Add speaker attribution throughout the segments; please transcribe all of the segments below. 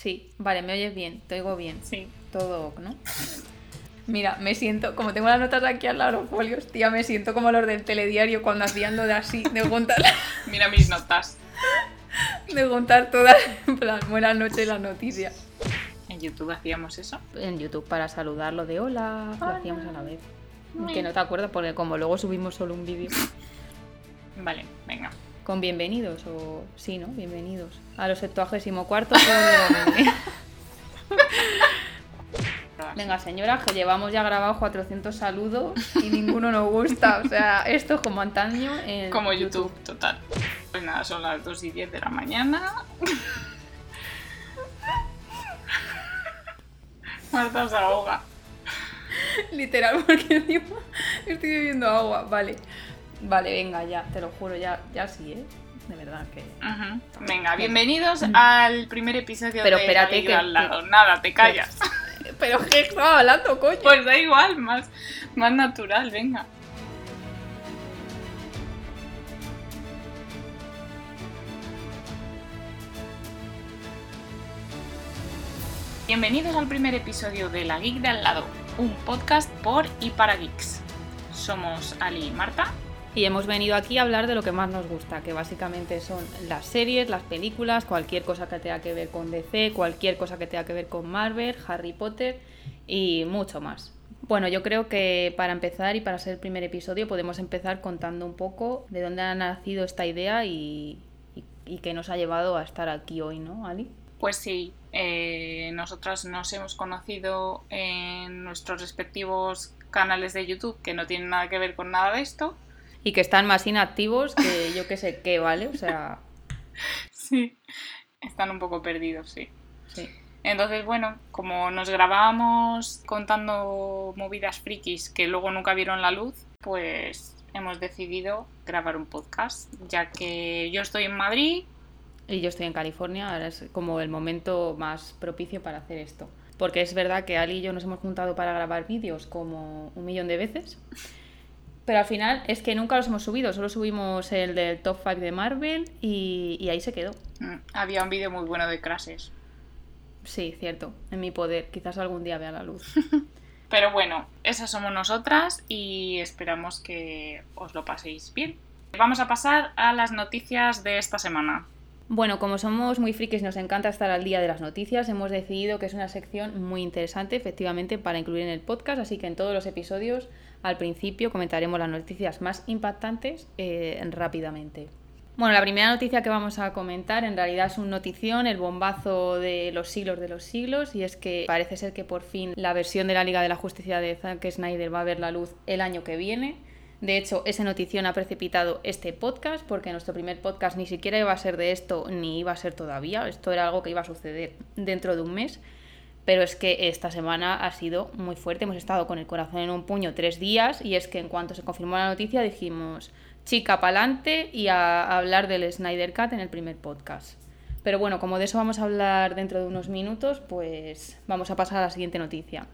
Speaker 1: Sí, vale, me oyes bien, te oigo bien.
Speaker 2: Sí.
Speaker 1: Todo, ¿no? Mira, me siento, como tengo las notas aquí al lado, los folios, tía, me siento como los del telediario cuando hacían lo de así, de contar,
Speaker 2: Mira mis notas.
Speaker 1: de contar todas, en plan, buenas noches las noticias.
Speaker 2: En YouTube hacíamos eso.
Speaker 1: En YouTube para saludarlo de hola, lo hacíamos a la vez.
Speaker 2: Muy
Speaker 1: Que no te acuerdas porque como luego subimos solo un vídeo
Speaker 2: Vale, venga.
Speaker 1: Con bienvenidos o sí, ¿no? Bienvenidos a los 74 cuartos de Venga, señora, que llevamos ya grabados 400 saludos y ninguno nos gusta. O sea, esto es como antaño en
Speaker 2: Como YouTube, total. Pues nada, son las 2 y 10 de la mañana. Marta se ahoga.
Speaker 1: Literal, porque encima estoy bebiendo agua. Vale, vale, venga, ya, te lo juro, ya, ya sí, ¿eh? De verdad que...
Speaker 2: Venga, bienvenidos al primer episodio
Speaker 1: Pero
Speaker 2: de
Speaker 1: espérate que-
Speaker 2: al lado. Nada, te callas.
Speaker 1: Pero ¿qué estaba hablando, coño?
Speaker 2: Pues da igual, más, más natural, venga. Bienvenidos al primer episodio de La Geek de al lado, un podcast por y para geeks. Somos Ali y Marta.
Speaker 1: Y hemos venido aquí a hablar de lo que más nos gusta, que básicamente son las series, las películas, cualquier cosa que tenga que ver con DC, cualquier cosa que tenga que ver con Marvel, Harry Potter y mucho más. Bueno, yo creo que para empezar y para ser el primer episodio podemos empezar contando un poco de dónde ha nacido esta idea y, y, qué nos ha llevado a estar aquí hoy, ¿no, Ali?
Speaker 2: Pues sí, eh, nosotras nos hemos conocido en nuestros respectivos canales de YouTube que no tienen nada que ver con nada de esto.
Speaker 1: Y que están más inactivos que yo que sé qué, ¿vale? O sea,
Speaker 2: Sí, están un poco perdidos, sí.
Speaker 1: sí.
Speaker 2: Entonces, bueno, como nos grabábamos contando movidas frikis que luego nunca vieron la luz, pues hemos decidido grabar un podcast, ya que yo estoy en Madrid,
Speaker 1: Y yo estoy en California, ahora es como el momento más propicio para hacer esto. Porque es verdad que Ali y yo nos hemos juntado para grabar vídeos como un millón de veces. Pero al final es que nunca los hemos subido, solo subimos el del top 5 de Marvel y, y ahí se quedó.
Speaker 2: mm, había un vídeo muy bueno de Crases.
Speaker 1: Sí, cierto, en mi poder, quizás algún día vea la luz.
Speaker 2: Pero bueno, esas somos nosotras y esperamos que os lo paséis bien. Vamos a pasar a las noticias de esta semana.
Speaker 1: Bueno, como somos muy frikis nos encanta estar al día de las noticias, hemos decidido que es una sección muy interesante, efectivamente, para incluir en el podcast, así que en todos los episodios, al principio, comentaremos las noticias más impactantes eh, rápidamente. Bueno, la primera noticia que vamos a comentar en realidad es un notición, el bombazo de los siglos de los siglos, y es que parece ser que por fin la versión de la Liga de la Justicia de Zack Snyder va a ver la luz el año que viene. De hecho, esa notición ha precipitado este podcast porque nuestro primer podcast ni siquiera iba a ser de esto ni iba a ser todavía. Esto era algo que iba a suceder dentro de un mes. Pero es que esta semana ha sido muy fuerte. Hemos estado con el corazón en un puño tres días y es que en cuanto se confirmó la noticia dijimos chica pa'lante y a, hablar del Snyder Cut en el primer podcast. Pero bueno, como de eso vamos a hablar dentro de unos minutos, pues vamos a pasar a la siguiente noticia.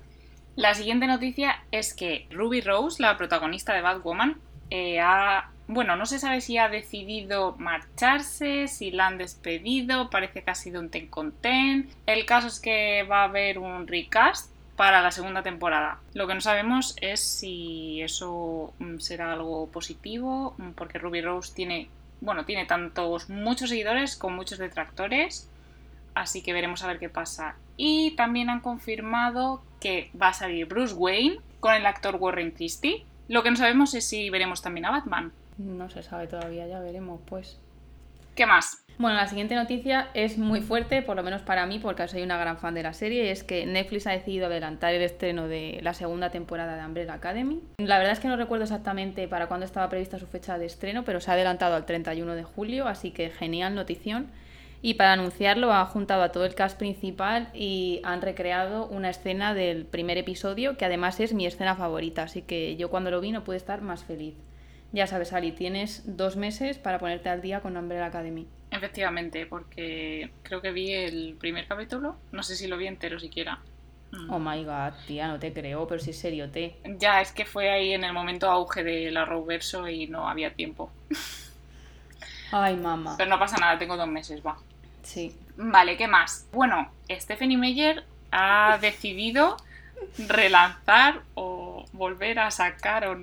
Speaker 2: La siguiente noticia es que Ruby Rose, la protagonista de Batwoman, eh, ha, bueno, no se sabe si ha decidido marcharse, si la han despedido, parece que ha sido un ten con ten. El caso es que va a haber un recast para la segunda temporada. Lo que no sabemos es si eso mm, será algo positivo, mm, porque Ruby Rose tiene, bueno, tiene tantos muchos seguidores como muchos detractores. Así que veremos a ver qué pasa. Y también han confirmado que va a salir Bruce Wayne con el actor Warren Christie. Lo que no sabemos es si veremos también a Batman.
Speaker 1: No se sabe todavía, ya veremos pues.
Speaker 2: ¿Qué más?
Speaker 1: Bueno, la siguiente noticia es muy fuerte, por lo menos para mí, porque soy una gran fan de la serie, y es que Netflix ha decidido adelantar el estreno de la segunda temporada de Umbrella Academy. La verdad es que no recuerdo exactamente para cuándo estaba prevista su fecha de estreno, pero se ha adelantado al 31 de julio, así que genial notición. Y para anunciarlo ha juntado a todo el cast principal y han recreado una escena del primer episodio, que además es mi escena favorita, así que yo cuando lo vi no pude estar más feliz. Ya sabes, Ali, tienes dos meses para ponerte al día con Umbrella Academy.
Speaker 2: Efectivamente, porque creo que vi el primer capítulo. No sé si lo vi entero siquiera. Mm.
Speaker 1: Oh my god, tía, no te creo, pero si es serio, te.
Speaker 2: Ya, es que fue ahí en el momento auge de la Roverso y no había tiempo.
Speaker 1: Ay, mamá.
Speaker 2: Pero no pasa nada, tengo dos meses, va.
Speaker 1: Sí.
Speaker 2: Vale, ¿qué más? Bueno, Stephanie Meyer ha decidido relanzar o volver a sacar o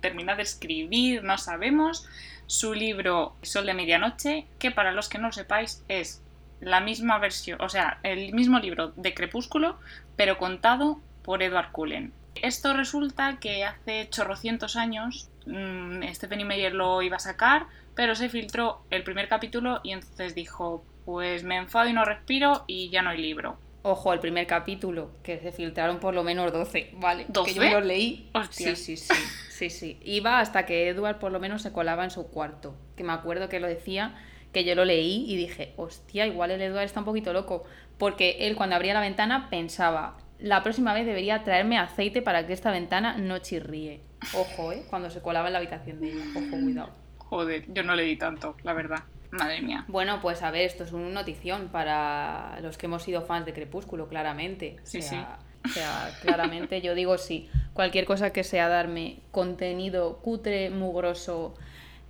Speaker 2: terminar de escribir, no sabemos, su libro Sol de Medianoche, que para los que no lo sepáis es la misma versión, o sea, el mismo libro de Crepúsculo, pero contado por Edward Cullen. Esto resulta que hace chorrocientos años mmm, Stephanie Meyer lo iba a sacar, pero se filtró el primer capítulo y entonces dijo, pues me enfado y no respiro y ya no hay libro.
Speaker 1: Ojo, el primer capítulo, que se filtraron por lo menos 12, ¿vale?
Speaker 2: ¿12?
Speaker 1: Que yo los leí.
Speaker 2: Hostia.
Speaker 1: Sí, sí, sí, sí, sí. Iba hasta que Edward por lo menos se colaba en su cuarto. Que me acuerdo que lo decía, que yo lo leí y dije, hostia, igual el Edward está un poquito loco. Porque él cuando abría la ventana pensaba, la próxima vez debería traerme aceite para que esta ventana no chirríe. Ojo, ¿eh? Cuando se colaba en la habitación de ella. Ojo, cuidado.
Speaker 2: Joder, yo no leí tanto, la verdad. Madre mía.
Speaker 1: Bueno, pues a ver, esto es una notición para los que hemos sido fans de Crepúsculo, claramente.
Speaker 2: Sí,
Speaker 1: o sea, O sea, claramente yo digo sí. Cualquier cosa que sea darme contenido cutre, mugroso,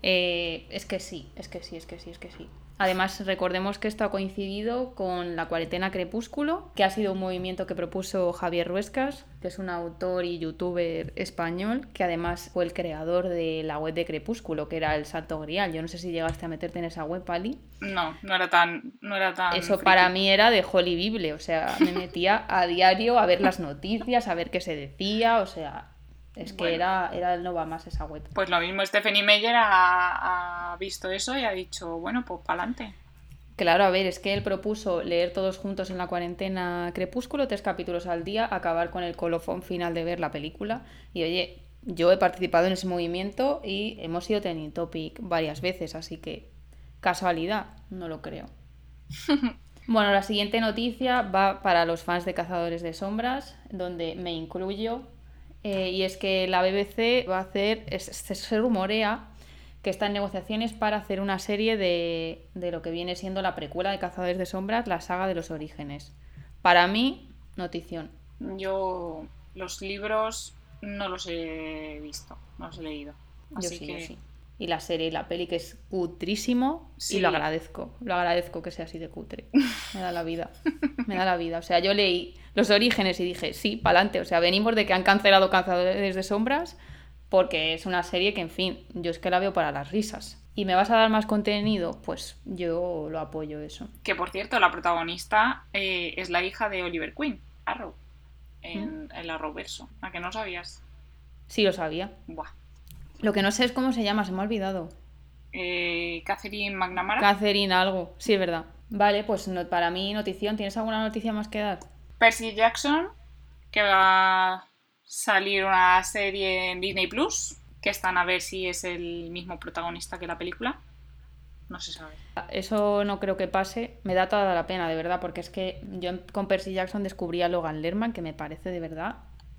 Speaker 1: eh, es que sí, es que sí, es que sí, es que sí. Además, recordemos que esto ha coincidido con la cuarentena Crepúsculo, que ha sido un movimiento que propuso Javier Ruescas, que es un autor y youtuber español, que además fue el creador de la web de Crepúsculo, que era el Santo Grial. Yo no sé si llegaste a meterte en esa web, Pali.
Speaker 2: No, no era tan. No era tan
Speaker 1: Eso
Speaker 2: friki.
Speaker 1: para mí era de Holy Bible, o sea, me metía a diario a ver las noticias, a ver qué se decía, o sea, es que
Speaker 2: Bueno.
Speaker 1: era, era el no va más esa web.
Speaker 2: Pues lo mismo, Stephanie Meyer ha, ha visto eso y ha dicho, bueno, pues para adelante.
Speaker 1: Claro, a ver, es que él propuso leer todos juntos en la cuarentena Crepúsculo, tres capítulos al día, acabar con el colofón final de ver la película. Y oye, yo he participado en ese movimiento y hemos sido trending topic varias veces, así que casualidad, no lo creo. Bueno, la siguiente noticia va para los fans de Cazadores de Sombras, donde me incluyo. Eh, y es que la BBC va a hacer, es- se, rumorea que está en negociaciones para hacer una serie de, de lo que viene siendo la precuela de Cazadores de Sombras, la saga de los orígenes. Para mí, notición.
Speaker 2: Yo los libros no los he visto, no los he leído.
Speaker 1: Yo
Speaker 2: Así
Speaker 1: sí,
Speaker 2: que
Speaker 1: yo sí. Y la serie y la peli que es cutrísimo
Speaker 2: Sí.
Speaker 1: y lo agradezco. Lo agradezco que sea así de cutre. Me da la vida. Me da la vida. O sea, yo leí los orígenes y dije, sí, pa'lante. O sea, venimos de que han cancelado Cazadores de Sombras porque es una serie que, en fin, yo es que la veo para las risas. ¿Y me vas a dar más contenido? Pues yo lo apoyo eso.
Speaker 2: Que por cierto, la protagonista eh, es la hija de Oliver Queen, Arrow, en el Arrowverso. ¿A que no sabías?
Speaker 1: Sí, lo sabía.
Speaker 2: Buah.
Speaker 1: Lo que no sé es cómo se llama, se me ha olvidado.
Speaker 2: Eh, Catherine McNamara.
Speaker 1: Catherine algo. Sí, es verdad. Vale, pues no- para mí notición. ¿Tienes alguna noticia más que dar?
Speaker 2: Percy Jackson, que va a salir una serie en Disney Plus, que están a ver si es el mismo protagonista que la película. No se sabe.
Speaker 1: Eso no creo que pase. Me da toda la pena, de verdad, porque es que yo con Percy Jackson descubrí a Logan Lerman, que me parece de verdad,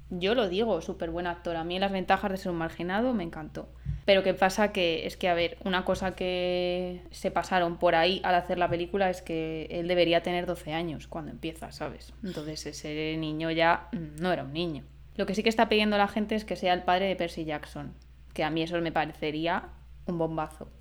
Speaker 1: yo lo digo, súper buen actor. A mí las ventajas de ser un marginado me encantó. Pero qué pasa que es que, a ver, una cosa que se pasaron por ahí al hacer la película es que él debería tener 12 años cuando empieza, ¿sabes? Entonces ese niño ya mm, no era un niño. Lo que sí que está pidiendo la gente es que sea el padre de Percy Jackson, que a mí eso me parecería un bombazo.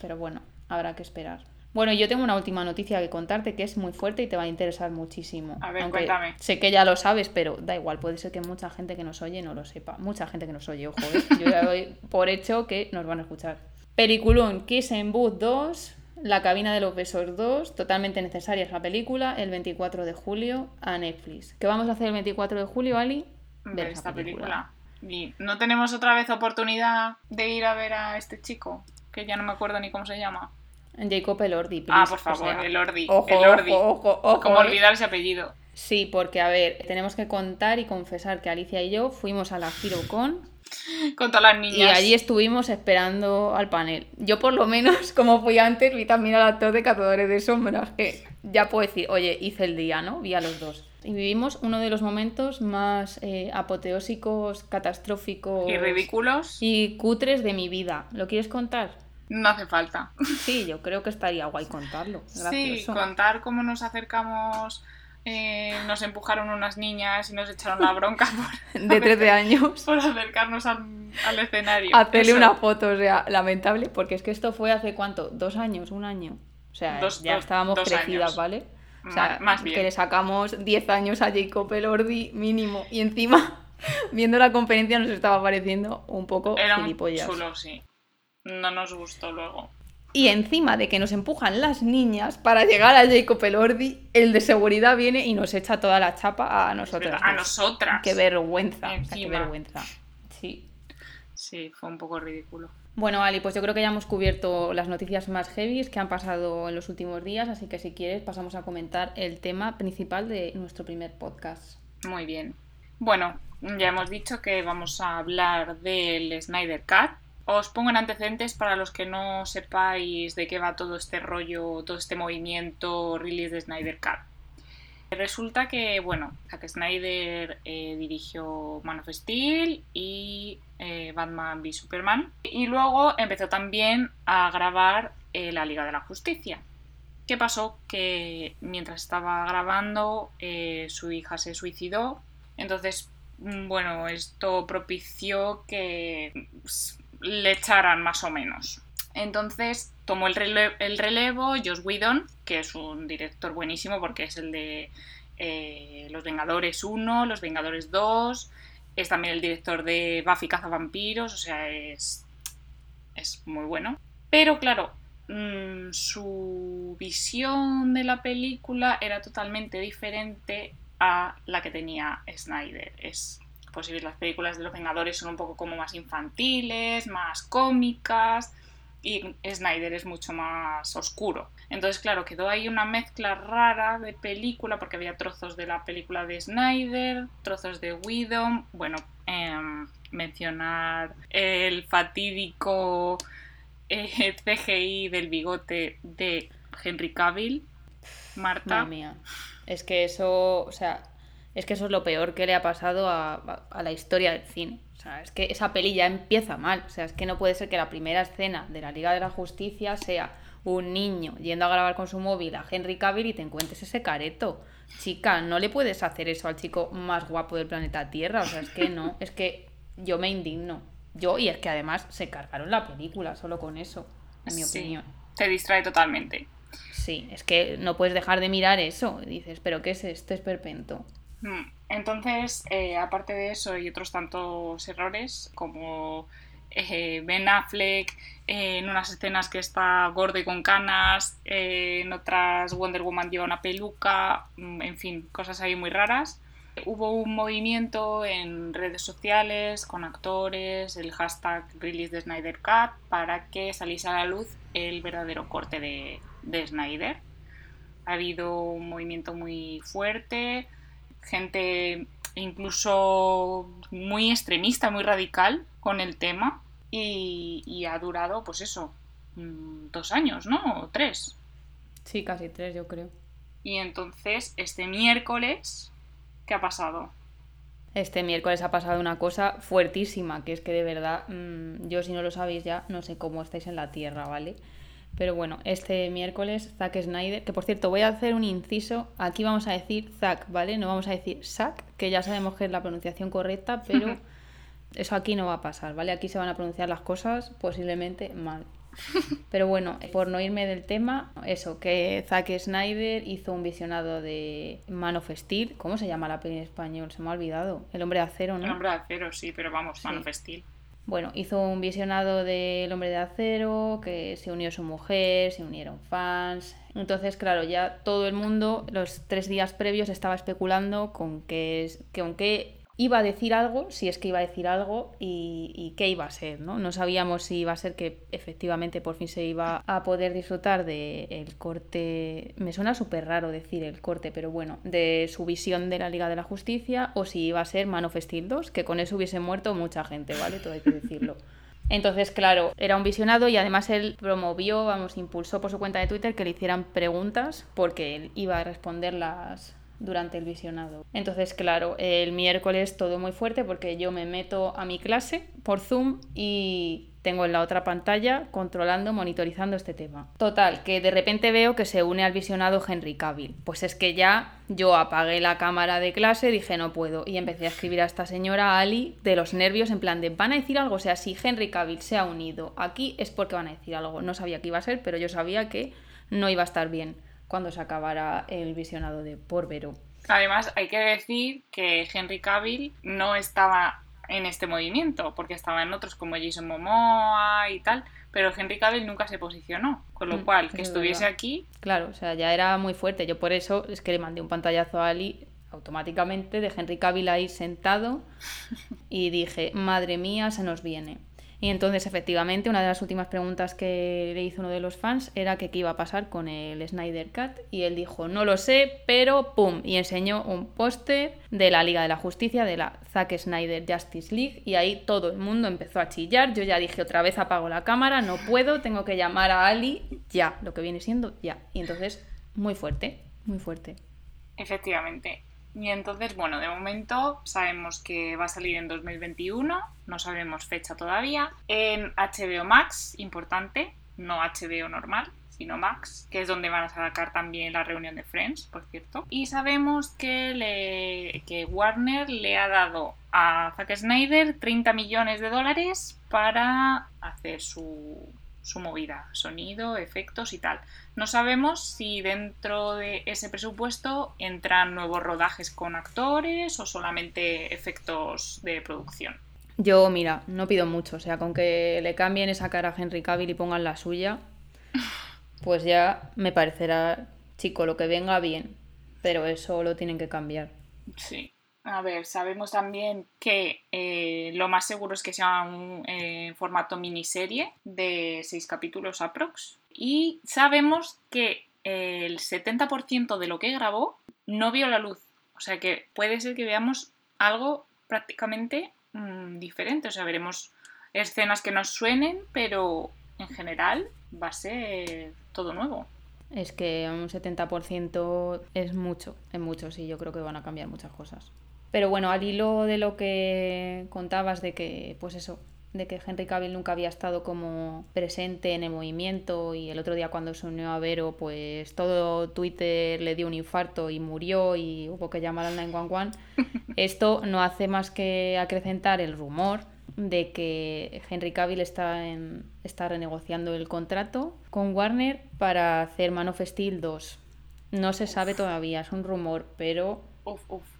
Speaker 1: Pero bueno, habrá que esperar. Bueno, yo tengo una última noticia que contarte que es muy fuerte y te va a interesar muchísimo.
Speaker 2: A ver,
Speaker 1: Aunque
Speaker 2: cuéntame.
Speaker 1: Sé que ya lo sabes, pero da igual, puede ser que mucha gente que nos oye no lo sepa. Mucha gente que nos oye, ojo, ¿eh? yo ya doy por hecho que nos van a escuchar. Peliculón Kiss and Booth 2, La cabina de los besos 2, totalmente necesaria es la película, el 24 de julio a Netflix. ¿Qué vamos a hacer el 24 de julio, Ali?
Speaker 2: Ver esta película. Y no tenemos otra vez oportunidad de ir a ver a este chico, que ya no me acuerdo ni cómo se llama.
Speaker 1: Jacob Elordi,
Speaker 2: Ah,
Speaker 1: please,
Speaker 2: por favor,
Speaker 1: o sea,
Speaker 2: el Ordi.
Speaker 1: Ojo,
Speaker 2: el Ordi.
Speaker 1: ojo, ojo, ojo,
Speaker 2: ¿Cómo
Speaker 1: eh.
Speaker 2: olvidar ese apellido?
Speaker 1: Sí, porque a ver, tenemos que contar y confesar que Alicia y yo fuimos a la HeroCon
Speaker 2: Con todas las
Speaker 1: y
Speaker 2: niñas.
Speaker 1: allí estuvimos esperando al panel. Yo por lo menos, como fui antes, vi también al actor de Cazadores de Sombras, que ya puedo decir, oye, hice el día, ¿no? Vi a los dos. Y vivimos uno de los momentos más eh, apoteósicos, catastróficos
Speaker 2: Y ridículos.
Speaker 1: y cutres de mi vida. ¿Lo quieres contar?
Speaker 2: No hace falta.
Speaker 1: Sí, yo creo que estaría guay contarlo.
Speaker 2: Sí,
Speaker 1: Gracioso.
Speaker 2: contar cómo nos acercamos, eh, nos empujaron unas niñas y nos echaron la bronca por,
Speaker 1: De 13 años.
Speaker 2: por acercarnos al, al escenario.
Speaker 1: Hacerle una foto, o sea, lamentable, porque es que esto fue hace cuánto, dos años, un año. O sea,
Speaker 2: Dos-
Speaker 1: ya
Speaker 2: dos-
Speaker 1: estábamos
Speaker 2: dos
Speaker 1: crecidas,
Speaker 2: años.
Speaker 1: ¿vale? O sea,
Speaker 2: más bien.
Speaker 1: que le sacamos 10 años a Jacob Elordi mínimo. Y encima, viendo la conferencia, nos estaba pareciendo un poco
Speaker 2: Era un
Speaker 1: gilipollas.
Speaker 2: chulo, sí. No nos gustó luego.
Speaker 1: Y encima de que nos empujan las niñas para llegar a Jacob Elordi, el de seguridad viene y nos echa toda la chapa a
Speaker 2: verdad, A nosotras.
Speaker 1: Qué vergüenza. o sea, qué vergüenza. Sí.
Speaker 2: Sí, fue un poco ridículo.
Speaker 1: Bueno, Ali, pues yo creo que ya hemos cubierto las noticias más heavy que han pasado en los últimos días, así que si quieres pasamos a comentar el tema principal de nuestro primer podcast.
Speaker 2: Muy bien. Bueno, ya hemos dicho que vamos a hablar del Snyder Cut. Os pongo en antecedentes para los que no sepáis de qué va todo este rollo, todo este movimiento release de Snyder Cut. Resulta que, bueno, Zack Snyder eh, dirigió Man of Steel y eh, Batman v Superman. Y luego empezó también a grabar eh, La Liga de la Justicia. ¿Qué pasó? Que mientras estaba grabando, su hija se suicidó. Entonces, mm, bueno, esto propició que mm, le echaran más o menos. Entonces tomó el, rele- el relevo Joss Whedon, que es un director buenísimo porque es el de eh, Los Vengadores 1, Los Vengadores 2, es también el director de Buffy Cazavampiros, o sea, es, es muy bueno. Pero claro, mm, su visión de la película era totalmente diferente a la que tenía Snyder. Es posible, las películas de los Vengadores son un poco como más infantiles, más cómicas, y Snyder es mucho más oscuro. Entonces, claro, quedó ahí una mezcla rara de película, porque había trozos de la película de Snyder, trozos de Whedon, bueno, em, mencionar el fatídico eh, CGI del bigote de Henry Cavill, Marta.
Speaker 1: Madre mía. Es que eso, o sea, es que eso es lo peor que le ha pasado a, a- a la historia del cine. O sea, es que esa peli ya empieza mal. O sea, es que no puede ser que la primera escena de la Liga de la Justicia sea un niño yendo a grabar con su móvil a Henry Cavill y te encuentres ese careto. Chica, no le puedes hacer eso al chico más guapo del planeta Tierra. O sea, es que no, es que yo me indigno. Yo, y es que además se cargaron la película solo con eso, en mi
Speaker 2: Sí,
Speaker 1: opinión.
Speaker 2: Te distrae totalmente.
Speaker 1: Sí, es que no puedes dejar de mirar eso. Dices, ¿pero qué es esto? Es perpento.
Speaker 2: Mm, Entonces, eh, aparte de eso y otros tantos errores, como eh, Ben Affleck eh, en unas escenas que está gordo y con canas, en otras Wonder Woman lleva una peluca, mm, en fin, cosas ahí muy raras. Hubo un movimiento en redes sociales con actores, el hashtag Release de Snyder para que saliese a la luz el verdadero corte de, de Snyder. Ha habido un movimiento muy fuerte, gente incluso muy extremista, muy radical con el tema y, y ha durado, pues eso, mm, dos años, ¿no? O tres.
Speaker 1: Sí, casi tres, yo creo.
Speaker 2: Y entonces, este miércoles, ¿qué ha pasado?
Speaker 1: Este miércoles ha pasado una cosa fuertísima, que es que de verdad, mm, yo si no lo sabéis ya, no sé cómo estáis en la Tierra, ¿vale? Pero bueno, este miércoles Zack Snyder, que por cierto voy a hacer un inciso, aquí vamos a decir Zack, ¿vale? No vamos a decir Zack, que ya sabemos que es la pronunciación correcta, pero eso aquí no va a pasar, ¿vale? Aquí se van a pronunciar las cosas posiblemente mal. Pero bueno, por no irme del tema, eso, que Zack Snyder hizo un visionado de Man of Steel. ¿Cómo se llama la peli en español? Se me ha olvidado. El hombre de acero, ¿no?
Speaker 2: El hombre de acero, sí, pero vamos, Man
Speaker 1: Sí.
Speaker 2: of Steel.
Speaker 1: Bueno, hizo un visionado del hombre de acero, que se unió su mujer, se unieron fans. Entonces, claro, ya todo el mundo los tres días previos estaba especulando con es- que aunque iba a decir algo, si es que iba a decir algo y, qué iba a ser, ¿no? No sabíamos si iba a ser que efectivamente por fin se iba a poder disfrutar del corte, me suena súper raro decir el corte, pero bueno, de su visión de la Liga de la Justicia o si iba a ser Man of Steel 2, que con eso hubiese muerto mucha gente, ¿vale? Todo hay que decirlo. Entonces, claro, era un visionado y además él promovió, vamos, impulsó por su cuenta de Twitter que le hicieran preguntas porque él iba a responderlas durante el visionado. Entonces, claro, el miércoles todo muy fuerte porque yo me meto a mi clase por Zoom y tengo en la otra pantalla controlando, monitorizando este tema. Total, que de repente veo que se une al visionado Henry Cavill. Pues es que ya yo apagué la cámara de clase, dije no puedo y empecé a escribir a esta señora Ali de los nervios en plan de van a decir algo, o sea, si Henry Cavill se ha unido aquí es porque van a decir algo. No sabía qué iba a ser, pero yo sabía que no iba a estar bien cuando se acabara el visionado de Porbero.
Speaker 2: Además, hay que decir que Henry Cavill no estaba en este movimiento, porque estaba en otros como Jason Momoa y tal, pero Henry Cavill nunca se posicionó, con lo
Speaker 1: Mm,
Speaker 2: cual que
Speaker 1: es
Speaker 2: estuviese
Speaker 1: verdad.
Speaker 2: aquí,
Speaker 1: Claro, o sea, ya era muy fuerte. Yo por eso es que le mandé un pantallazo a Ali automáticamente de Henry Cavill ahí sentado y dije, madre mía, se nos viene. Y entonces, efectivamente, una de las últimas preguntas que le hizo uno de los fans era que qué iba a pasar con el Snyder Cut. Y él dijo, no lo sé, pero ¡pum! Y enseñó un póster de la Liga de la Justicia, de la Zack Snyder Justice League. Y ahí todo el mundo empezó a chillar. Yo ya dije, otra vez apago la cámara, no puedo, tengo que llamar a Ali ya, lo que viene siendo ya. Y entonces, muy fuerte, muy fuerte.
Speaker 2: efectivamente. Y entonces, bueno, de momento sabemos que va a salir en 2021, no sabemos fecha todavía. En HBO Max, importante, no HBO normal, sino Max, que es donde van a sacar también la reunión de Friends, por cierto. Y sabemos que, le, que Warner le ha dado a Zack Snyder 30 millones de dólares para hacer su, su movida, sonido, efectos y tal. No sabemos si dentro de ese presupuesto entran nuevos rodajes con actores o solamente efectos de producción.
Speaker 1: Yo, mira, no pido mucho. O sea, con que le cambien esa cara a Henry Cavill y pongan la suya, pues ya me parecerá, chico, lo que venga bien. Pero eso lo tienen que cambiar.
Speaker 2: Sí. A ver, sabemos también que eh, lo más seguro es que sea un eh, formato miniserie de seis capítulos aprox. Y sabemos que eh, el 70% de lo que grabó no vio la luz. O sea que puede ser que veamos algo prácticamente mm, diferente. O sea, veremos escenas que nos suenen, pero en general va a ser todo nuevo.
Speaker 1: Es que un 70% es mucho, es mucho, sí, yo creo que van a cambiar muchas cosas. Pero bueno, al hilo de lo que contabas de que, pues eso, de que Henry Cavill nunca había estado como presente en el movimiento y el otro día cuando se unió a Vero, pues todo Twitter le dio un infarto y murió y hubo que llamar al 911. Esto no hace más que acrecentar el rumor de que Henry Cavill está, en, está renegociando el contrato con Warner para hacer Man of Steel 2. No se sabe todavía, es un rumor, pero
Speaker 2: Uf, uf.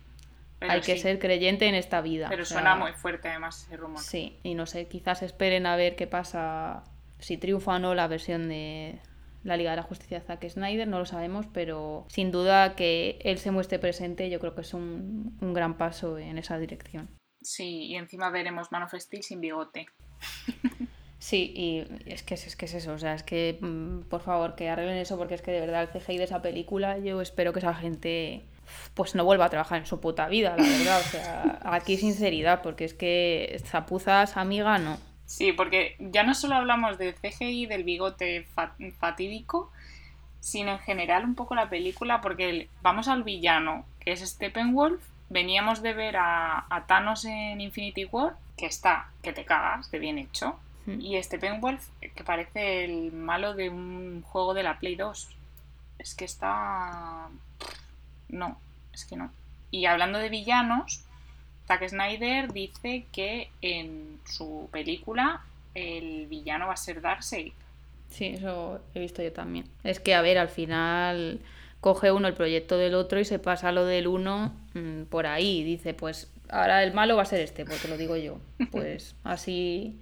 Speaker 2: Pero
Speaker 1: hay que ser creyente en esta vida.
Speaker 2: Pero
Speaker 1: o sea,
Speaker 2: suena muy fuerte además ese rumor.
Speaker 1: Sí, y no sé, quizás esperen a ver qué pasa, si triunfa o no la versión de la Liga de la Justicia de Zack Snyder, no lo sabemos, pero sin duda que él se muestre presente, yo creo que es un, un gran paso en esa dirección.
Speaker 2: Sí, y encima veremos Man of Steel sin bigote.
Speaker 1: Sí, y es que es, es que es eso, o sea, es que mm, por favor que arreglen eso porque es que de verdad el CGI de esa película yo espero que esa gente pues no vuelva a trabajar en su puta vida, la verdad, o sea, aquí sinceridad, porque es que zapuzas amiga no.
Speaker 2: Sí, porque ya no solo hablamos del CGI del bigote fa- fatídico, sino en general un poco la película, porque el- vamos al villano, que es Steppenwolf. Veníamos de ver a, a Thanos en Infinity War, que está, que te cagas, de bien hecho.
Speaker 1: Mm.
Speaker 2: Y Steppenwolf, que parece el malo de un juego de la Play 2. Es que está... No, es que no. Y hablando de villanos, Zack Snyder dice que en su película el villano va a ser Darkseid.
Speaker 1: Sí, eso he visto yo también. Es que, a ver, al final coge uno el proyecto del otro y se pasa lo del uno mm, por ahí. y Dice, pues ahora el malo va a ser este, porque lo digo yo. Pues así,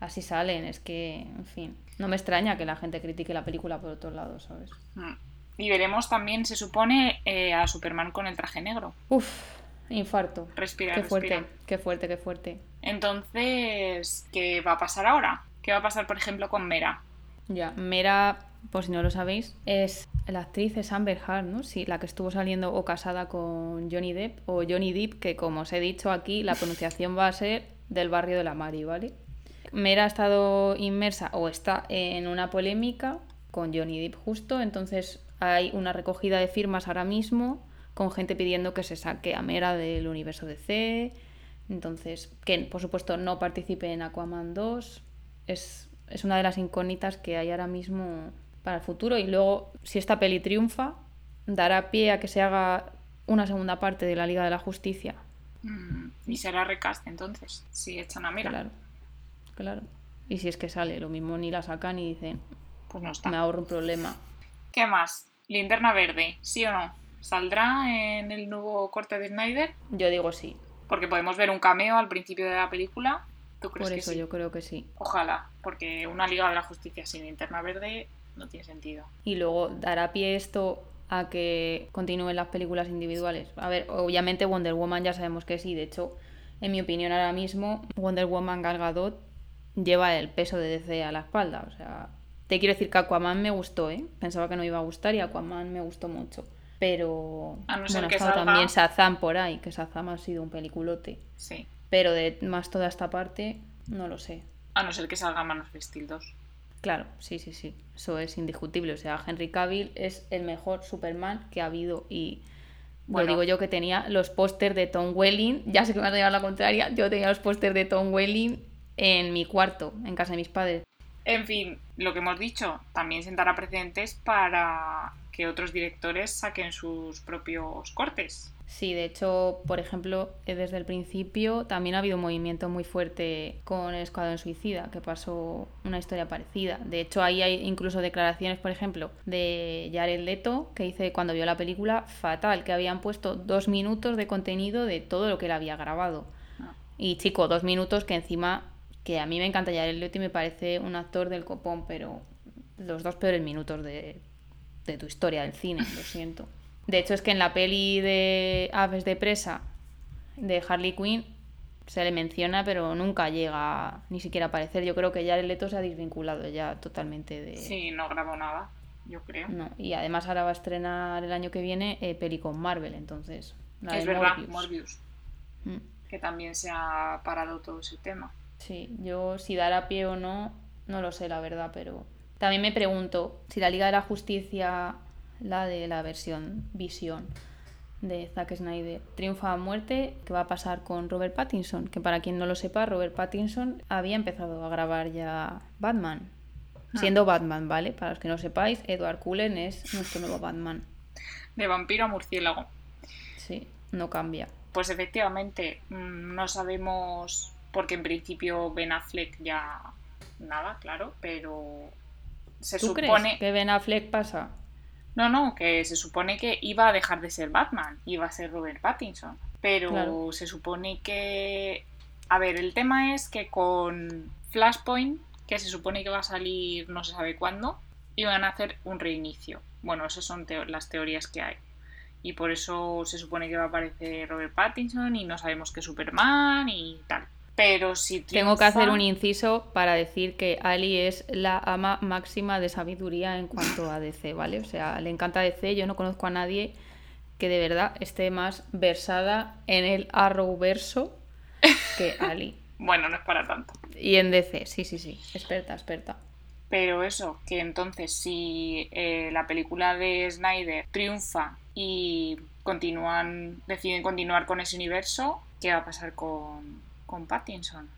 Speaker 1: así salen. Es que, en fin, no me extraña que la gente critique la película por otros lados, ¿sabes?
Speaker 2: Mm. Y veremos también, se supone, eh, a Superman con el traje negro.
Speaker 1: Uf, infarto.
Speaker 2: Respira,
Speaker 1: Qué fuerte, qué fuerte, qué fuerte.
Speaker 2: Entonces, ¿qué va a pasar ahora? ¿Qué va a pasar, por ejemplo, con Mera?
Speaker 1: Ya, Mera, por si no lo sabéis, es la actriz es Amber Heard, ¿no? Sí, la que estuvo saliendo o casada con Johnny Depp o Johnny Depp, que como os he dicho aquí, la pronunciación va a ser del barrio de la Mari, ¿vale? Mera ha estado inmersa o está en una polémica con Johnny Depp justo, entonces hay una recogida de firmas ahora mismo con gente pidiendo que se saque a Mera del universo DC, entonces que por supuesto no participe en Aquaman 2, es, es una de las incógnitas que hay ahora mismo para el futuro y luego si esta peli triunfa dará pie a que se haga una segunda parte de la Liga de la Justicia.
Speaker 2: Mm, Y será recast entonces, si echan a Mera.
Speaker 1: Claro, claro. Y si es que sale, lo mismo ni la sacan y dicen,
Speaker 2: Pues no está.
Speaker 1: me ahorro un problema.
Speaker 2: ¿Qué más? Linterna verde, ¿sí o no? ¿Saldrá en el nuevo corte de Snyder?
Speaker 1: Yo digo sí.
Speaker 2: Porque podemos ver un cameo al principio de la película. ¿Tú crees
Speaker 1: Por
Speaker 2: que
Speaker 1: eso
Speaker 2: sí?
Speaker 1: yo creo que sí.
Speaker 2: Ojalá, porque una Liga de la Justicia sin linterna verde no tiene sentido.
Speaker 1: Y luego dará pie esto a que continúen las películas individuales. A ver, obviamente Wonder Woman ya sabemos que sí. De hecho, en mi opinión ahora mismo, Wonder Woman Gal Gadot lleva el peso de DC a la espalda. O sea, te quiero decir que Aquaman me gustó, ¿eh? Pensaba que no iba a gustar y Aquaman me gustó mucho. Pero
Speaker 2: A no ser
Speaker 1: bueno,
Speaker 2: que salga-
Speaker 1: también Shazam por ahí, que Shazam ha sido un peliculote.
Speaker 2: Sí.
Speaker 1: Pero de más toda esta parte, no lo sé.
Speaker 2: A no ser que salga Man of Steel 2.
Speaker 1: Claro, sí, sí, sí. Eso es indiscutible. O sea, Henry Cavill es el mejor Superman que ha habido. Y
Speaker 2: Bueno.
Speaker 1: lo digo yo que tenía los pósters de Tom Welling. Ya sé que me vas a llevar la contraria. Yo tenía los pósters de Tom Welling en mi cuarto, en casa de mis padres.
Speaker 2: En fin, lo que hemos dicho también sentará precedentes para que otros directores saquen sus propios cortes.
Speaker 1: Sí, de hecho, por ejemplo, eh, desde el principio también ha habido un movimiento muy fuerte con el Escuadrón Suicida, que pasó una historia parecida. De hecho, ahí hay incluso declaraciones, por ejemplo, de Jared Leto, que dice cuando vio la película, fatal, que habían puesto dos minutos de contenido de todo lo que él había grabado.
Speaker 2: Ah.
Speaker 1: Y chico, dos minutos que encima, que a mí me encanta Jared Leto y me parece un actor del copón, pero los dos peores minutos de, de tu historia del cine, lo siento. De hecho, es que en la peli de Aves de Presa de Harley Quinn se le menciona, pero nunca llega ni siquiera a aparecer. Yo creo que ya el Leto se ha desvinculado ya totalmente de.
Speaker 2: Sí, no grabó nada, yo creo.
Speaker 1: No, y además ahora va a estrenar el año que viene eh, peli con Marvel, entonces. la
Speaker 2: es
Speaker 1: de
Speaker 2: verdad,
Speaker 1: Morbius.
Speaker 2: Morbius,
Speaker 1: Mm.
Speaker 2: que también se ha parado todo ese tema.
Speaker 1: Sí, yo si dará pie o no, no lo sé, la verdad, pero también me pregunto si la Liga de la Justicia, la de la versión Visión de Zack Snyder, triunfa a muerte, ¿qué va a pasar con Robert Pattinson? Que para quien no lo sepa, Robert Pattinson había empezado a grabar ya Batman.
Speaker 2: Ah.
Speaker 1: Siendo Batman, ¿vale? Para los que no sepáis, Edward Cullen es nuestro nuevo Batman.
Speaker 2: De vampiro a murciélago.
Speaker 1: Sí, no cambia.
Speaker 2: Pues efectivamente, mm, no sabemos, porque en principio Ben Affleck ya nada, claro, pero se
Speaker 1: ¿Tú
Speaker 2: supone...
Speaker 1: crees que Ben Affleck pasa?
Speaker 2: No, no, que se supone que iba a dejar de ser Batman, iba a ser Robert Pattinson. Pero
Speaker 1: Claro.
Speaker 2: se supone que... A ver, el tema es que con Flashpoint, que se supone que va a salir no se sabe cuándo, iban a hacer un reinicio. Bueno, esas son teo- las teorías que hay. Y por eso se supone que va a aparecer Robert Pattinson y no sabemos qué Superman y tal. Pero si
Speaker 1: Tengo que hacer un inciso para decir que Ali es la ama máxima de sabiduría en cuanto a DC, ¿vale? O sea, le encanta DC, yo no conozco a nadie que de verdad esté más versada en el Arrowverso que Ali.
Speaker 2: Bueno, no es para tanto.
Speaker 1: Y en DC, sí, sí, sí, experta, experta.
Speaker 2: Pero eso, que entonces si eh, la película de Snyder triunfa y continúan, deciden continuar con ese universo, ¿qué va a pasar con, con Pattinson?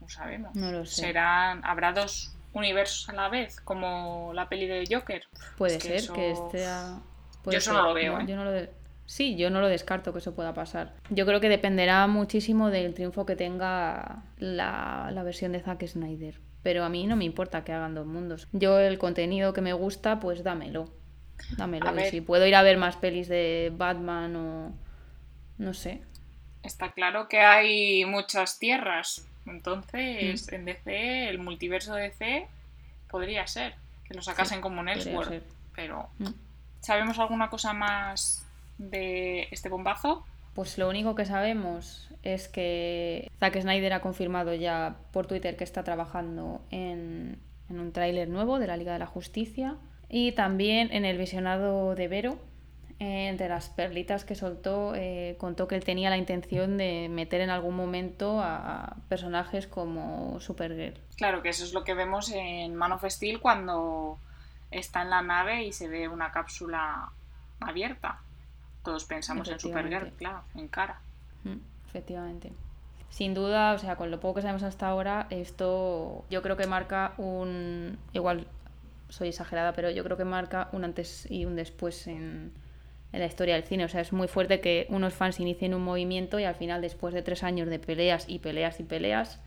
Speaker 2: No sabemos.
Speaker 1: No lo sé.
Speaker 2: Serán, habrá dos universos a la vez, como la peli de Joker.
Speaker 1: Puede
Speaker 2: Es que
Speaker 1: ser
Speaker 2: eso-
Speaker 1: que a- puede
Speaker 2: Yo eso
Speaker 1: ser.
Speaker 2: no lo veo, ¿eh?
Speaker 1: yo no lo de- Sí, yo no lo descarto que eso pueda pasar. Yo creo que dependerá muchísimo del triunfo que tenga la, la versión de Zack Snyder. Pero a mí no me importa que hagan dos mundos. Yo el contenido que me gusta, pues dámelo. Dámelo. Y si puedo ir a ver más pelis de Batman o... No sé.
Speaker 2: Está claro que hay muchas tierras.
Speaker 1: Mm.
Speaker 2: Entonces, en DC, el multiverso de DC podría ser que lo sacasen como un Elseworld. Pero,
Speaker 1: Mm.
Speaker 2: ¿sabemos alguna cosa más de este bombazo?
Speaker 1: Pues lo único que sabemos es que Zack Snyder ha confirmado ya por Twitter que está trabajando en, en un tráiler nuevo de la Liga de la Justicia y también en el visionado de Vero. Eh, entre las perlitas que soltó, eh, contó que él tenía la intención de meter en algún momento a personajes como Supergirl.
Speaker 2: Claro que eso es lo que vemos en Man of Steel cuando está en la nave y se ve una cápsula abierta. Todos pensamos en. Supergirl, claro, en cara.
Speaker 1: Mm, Efectivamente. Sin duda, o sea, con lo poco que sabemos hasta ahora, esto yo creo que marca un. Igual soy exagerada, pero yo creo que marca un antes y un después en, en la historia del cine. O sea, es muy fuerte que unos fans inicien un movimiento y al final, después de tres años de peleas y peleas y peleas,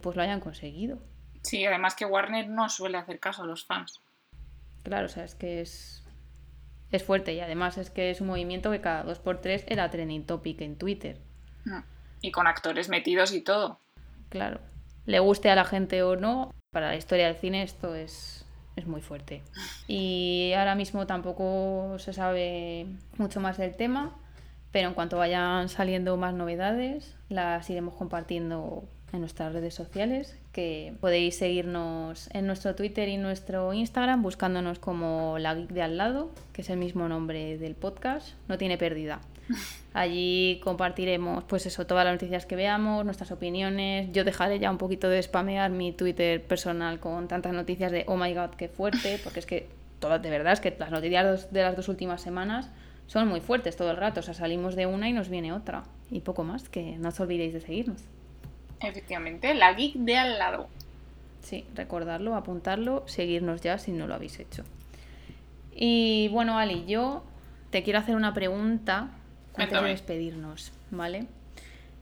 Speaker 1: pues lo hayan conseguido.
Speaker 2: Sí, además que Warner no suele hacer caso a los fans.
Speaker 1: Claro, o sea, es que es. es fuerte y además es que es un movimiento que cada dos por tres era trending topic en Twitter.
Speaker 2: Y con actores metidos y todo.
Speaker 1: Claro. Le guste a la gente o no, para la historia del cine esto es, es muy fuerte. Y ahora mismo tampoco se sabe mucho más del tema, pero en cuanto vayan saliendo más novedades, las iremos compartiendo en nuestras redes sociales, que podéis seguirnos en nuestro Twitter y nuestro Instagram buscándonos como la geek de al lado, que es el mismo nombre del podcast, no tiene pérdida. Allí compartiremos pues eso, todas las noticias que veamos, nuestras opiniones. Yo dejaré ya un poquito de spamear mi Twitter personal con tantas noticias de oh my god, qué fuerte, porque es que todas de verdad es que las noticias de las dos últimas semanas son muy fuertes todo el rato, o sea, salimos de una y nos viene otra. Y poco más, que no os olvidéis de seguirnos.
Speaker 2: Efectivamente, la geek de al lado.
Speaker 1: Sí, recordarlo, apuntarlo, seguirnos ya si no lo habéis hecho. Y bueno, Ali, yo te quiero hacer una pregunta antes de despedirnos, ¿vale?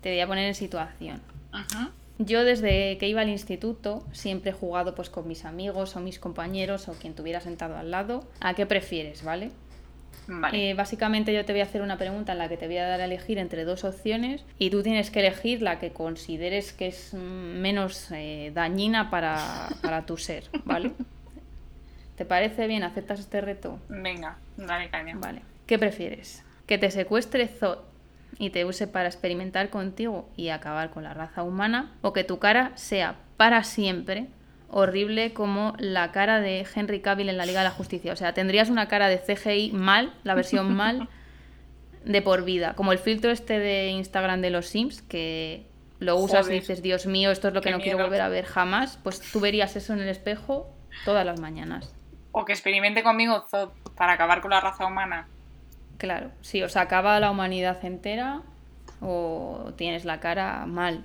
Speaker 1: Te voy a poner en situación. Yo desde que iba al instituto siempre he jugado pues con mis amigos o mis compañeros o quien tuviera sentado al lado. ¿A qué prefieres, vale? Eh, básicamente yo te voy a hacer una pregunta en la que te voy a dar a elegir entre dos opciones y tú tienes que elegir la que consideres que es menos eh, dañina para, tu ser, ¿vale? ¿Te parece bien? ¿Aceptas este reto?
Speaker 2: Venga, dale caña.
Speaker 1: Vale. ¿Qué prefieres? ¿Que te secuestre Zod y te use para experimentar contigo y acabar con la raza humana? ¿O que tu cara sea para siempre horrible como la cara de Henry Cavill en la Liga de la Justicia. O sea, tendrías una cara de CGI mal, la versión mal, de por vida. Como el filtro este de Instagram de los Sims, que lo usas y dices, Dios mío, esto es lo que no quiero volver a ver jamás. Pues tú verías eso en el espejo todas las mañanas.
Speaker 2: O que experimente conmigo Zod para acabar con la raza humana.
Speaker 1: Claro, sí, o sea, acaba la humanidad entera o tienes la cara mal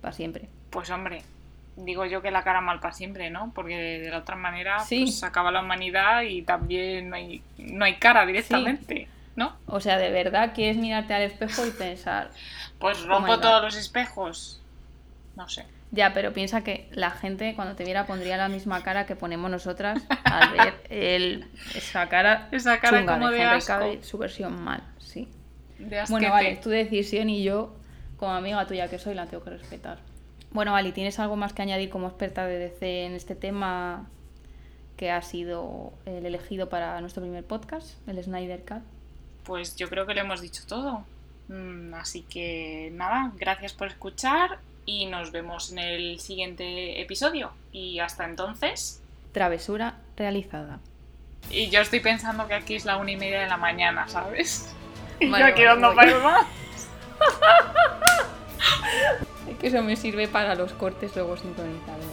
Speaker 1: para siempre.
Speaker 2: Pues hombre, digo yo que la cara mal para siempre, ¿no? Porque de la otra manera sí. pues, acaba la humanidad y también no hay, no hay cara directamente, ¿no?
Speaker 1: O sea, de verdad quieres mirarte al espejo y pensar...
Speaker 2: Pues oh rompo todos los espejos. No sé.
Speaker 1: Ya, pero piensa que la gente cuando te viera pondría la misma cara que ponemos nosotras al ver el, esa cara,
Speaker 2: esa cara como de, de
Speaker 1: su versión mal, sí. bueno, vale, tu decisión y yo, como amiga tuya que soy, la tengo que respetar. Bueno, Ali, ¿tienes algo más que añadir como experta de DC en este tema que ha sido el elegido para nuestro primer podcast, el Snyder Cut?
Speaker 2: Pues yo creo que lo hemos dicho todo. Mm, así que nada, gracias por escuchar y nos vemos en el siguiente episodio. Y hasta entonces.
Speaker 1: Travesura realizada.
Speaker 2: Y yo estoy pensando que aquí es la una y media de la mañana, ¿sabes? Y yo aquí dando más.
Speaker 1: que eso me sirve para los cortes luego sincronizados.